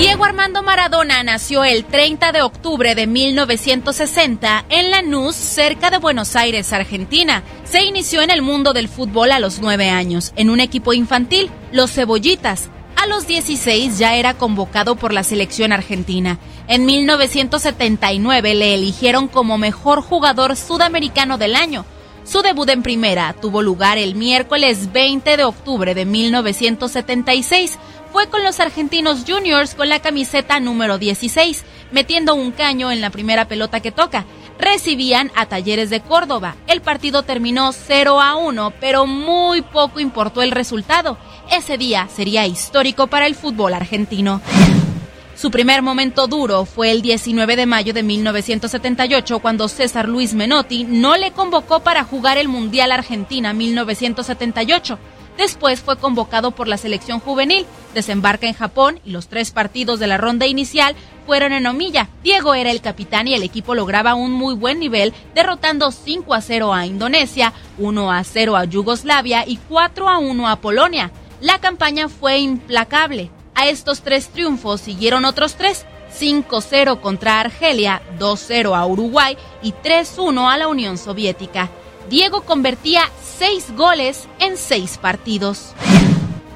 Diego Armando Maradona nació el 30 de octubre de 1960 en Lanús, cerca de Buenos Aires, Argentina. Se inició en el mundo del fútbol a los 9 años, en un equipo infantil, los Cebollitas. A los 16 ya era convocado por la selección argentina. En 1979 le eligieron como mejor jugador sudamericano del año. Su debut en primera tuvo lugar el miércoles 20 de octubre de 1976 fue con los argentinos juniors con la camiseta número 16, metiendo un caño en la primera pelota que toca. Recibían a Talleres de Córdoba. El partido terminó 0 a 1, pero muy poco importó el resultado. Ese día sería histórico para el fútbol argentino. Su primer momento duro fue el 19 de mayo de 1978 cuando César Luis Menotti no le convocó para jugar el Mundial Argentina 1978. Después fue convocado por la selección juvenil, desembarca en Japón y los tres partidos de la ronda inicial fueron en Omilla. Diego era el capitán y el equipo lograba un muy buen nivel, derrotando 5 a 0 a Indonesia, 1 a 0 a Yugoslavia y 4 a 1 a Polonia. La campaña fue implacable. A estos tres triunfos siguieron otros tres. 5-0 contra Argelia, 2-0 a Uruguay y 3-1 a la Unión Soviética. Diego convertía seis goles en seis partidos.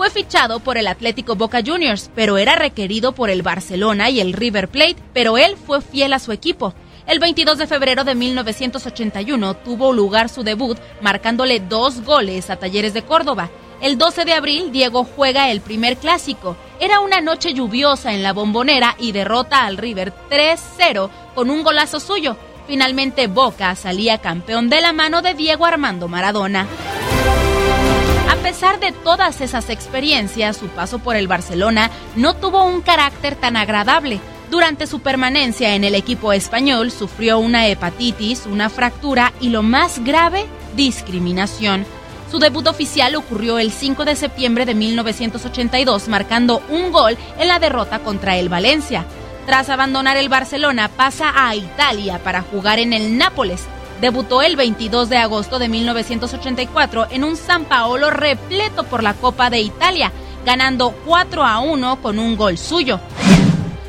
Fue fichado por el Atlético Boca Juniors, pero era requerido por el Barcelona y el River Plate, pero él fue fiel a su equipo. El 22 de febrero de 1981 tuvo lugar su debut, marcándole dos goles a Talleres de Córdoba. El 12 de abril, Diego juega el primer clásico. Era una noche lluviosa en la bombonera y derrota al River 3-0 con un golazo suyo. Finalmente Boca salía campeón de la mano de Diego Armando Maradona. A pesar de todas esas experiencias, su paso por el Barcelona no tuvo un carácter tan agradable. Durante su permanencia en el equipo español sufrió una hepatitis, una fractura y lo más grave, discriminación. Su debut oficial ocurrió el 5 de septiembre de 1982, marcando un gol en la derrota contra el Valencia. Tras abandonar el Barcelona, pasa a Italia para jugar en el Nápoles. Debutó el 22 de agosto de 1984 en un San Paolo repleto por la Copa de Italia, ganando 4 a 1 con un gol suyo.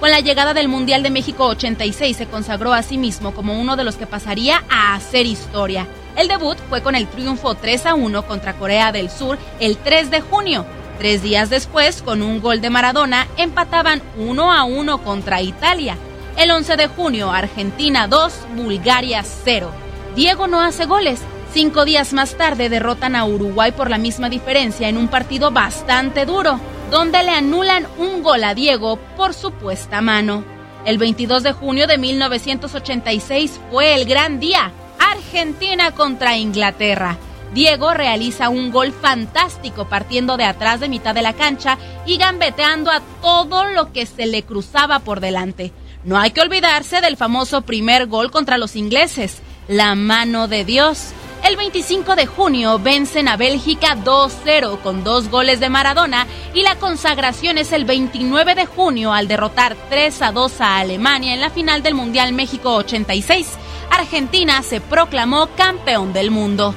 Con la llegada del Mundial de México 86 se consagró a sí mismo como uno de los que pasaría a hacer historia. El debut fue con el triunfo 3 a 1 contra Corea del Sur el 3 de junio. Tres días después, con un gol de Maradona, empataban 1 a 1 contra Italia. El 11 de junio, Argentina 2, Bulgaria 0. Diego no hace goles. Cinco días más tarde derrotan a Uruguay por la misma diferencia en un partido bastante duro, donde le anulan un gol a Diego por supuesta mano. El 22 de junio de 1986 fue el gran día. Argentina contra Inglaterra. Diego realiza un gol fantástico partiendo de atrás de mitad de la cancha y gambeteando a todo lo que se le cruzaba por delante. No hay que olvidarse del famoso primer gol contra los ingleses, la mano de Dios. El 25 de junio vencen a Bélgica 2-0 con dos goles de Maradona y la consagración es el 29 de junio al derrotar 3-2 a Alemania en la final del Mundial México 86. Argentina se proclamó campeón del mundo.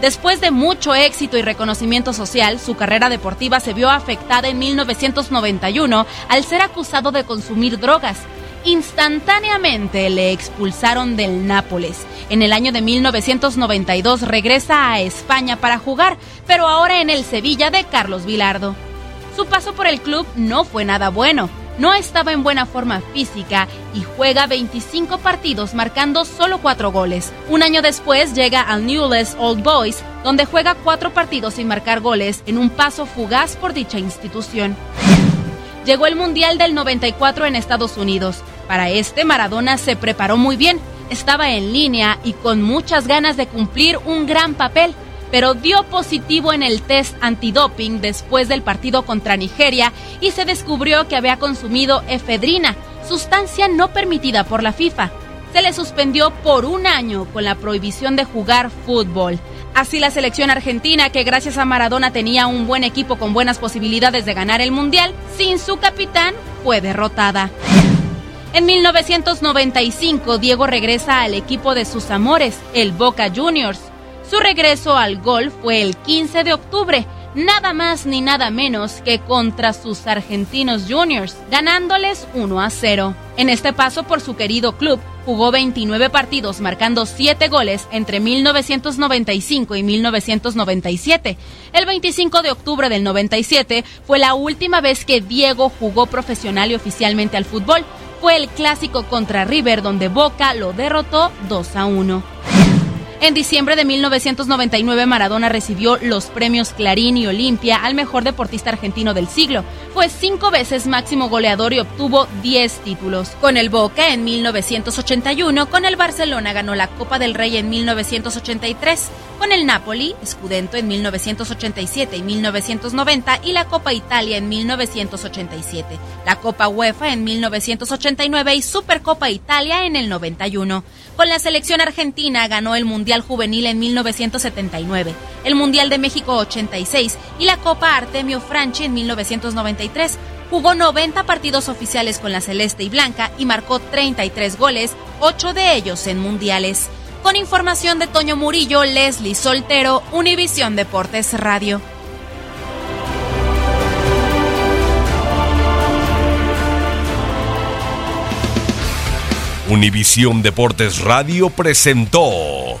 Después de mucho éxito y reconocimiento social, su carrera deportiva se vio afectada en 1991 al ser acusado de consumir drogas. Instantáneamente le expulsaron del Nápoles. En el año de 1992 regresa a España para jugar, pero ahora en el Sevilla de Carlos Vilardo. Su paso por el club no fue nada bueno no estaba en buena forma física y juega 25 partidos marcando solo 4 goles. Un año después llega al Newell's Old Boys, donde juega 4 partidos sin marcar goles en un paso fugaz por dicha institución. Llegó el Mundial del 94 en Estados Unidos. Para este Maradona se preparó muy bien, estaba en línea y con muchas ganas de cumplir un gran papel pero dio positivo en el test antidoping después del partido contra Nigeria y se descubrió que había consumido efedrina, sustancia no permitida por la FIFA. Se le suspendió por un año con la prohibición de jugar fútbol. Así la selección argentina, que gracias a Maradona tenía un buen equipo con buenas posibilidades de ganar el Mundial, sin su capitán fue derrotada. En 1995, Diego regresa al equipo de sus amores, el Boca Juniors. Su regreso al golf fue el 15 de octubre, nada más ni nada menos que contra sus argentinos juniors, ganándoles 1 a 0. En este paso por su querido club, jugó 29 partidos marcando 7 goles entre 1995 y 1997. El 25 de octubre del 97 fue la última vez que Diego jugó profesional y oficialmente al fútbol. Fue el clásico contra River donde Boca lo derrotó 2 a 1. En diciembre de 1999 Maradona recibió los premios Clarín y Olimpia al mejor deportista argentino del siglo. Fue cinco veces máximo goleador y obtuvo 10 títulos. Con el Boca en 1981, con el Barcelona ganó la Copa del Rey en 1983, con el Napoli, Scudetto en 1987 y 1990 y la Copa Italia en 1987, la Copa UEFA en 1989 y Supercopa Italia en el 91. Con la selección argentina ganó el Mundial Juvenil en 1979, el Mundial de México 86 y la Copa Artemio Franchi en 1993. Jugó 90 partidos oficiales con la celeste y blanca y marcó 33 goles, 8 de ellos en mundiales. Con información de Toño Murillo, Leslie Soltero, Univisión Deportes Radio. Univisión Deportes Radio presentó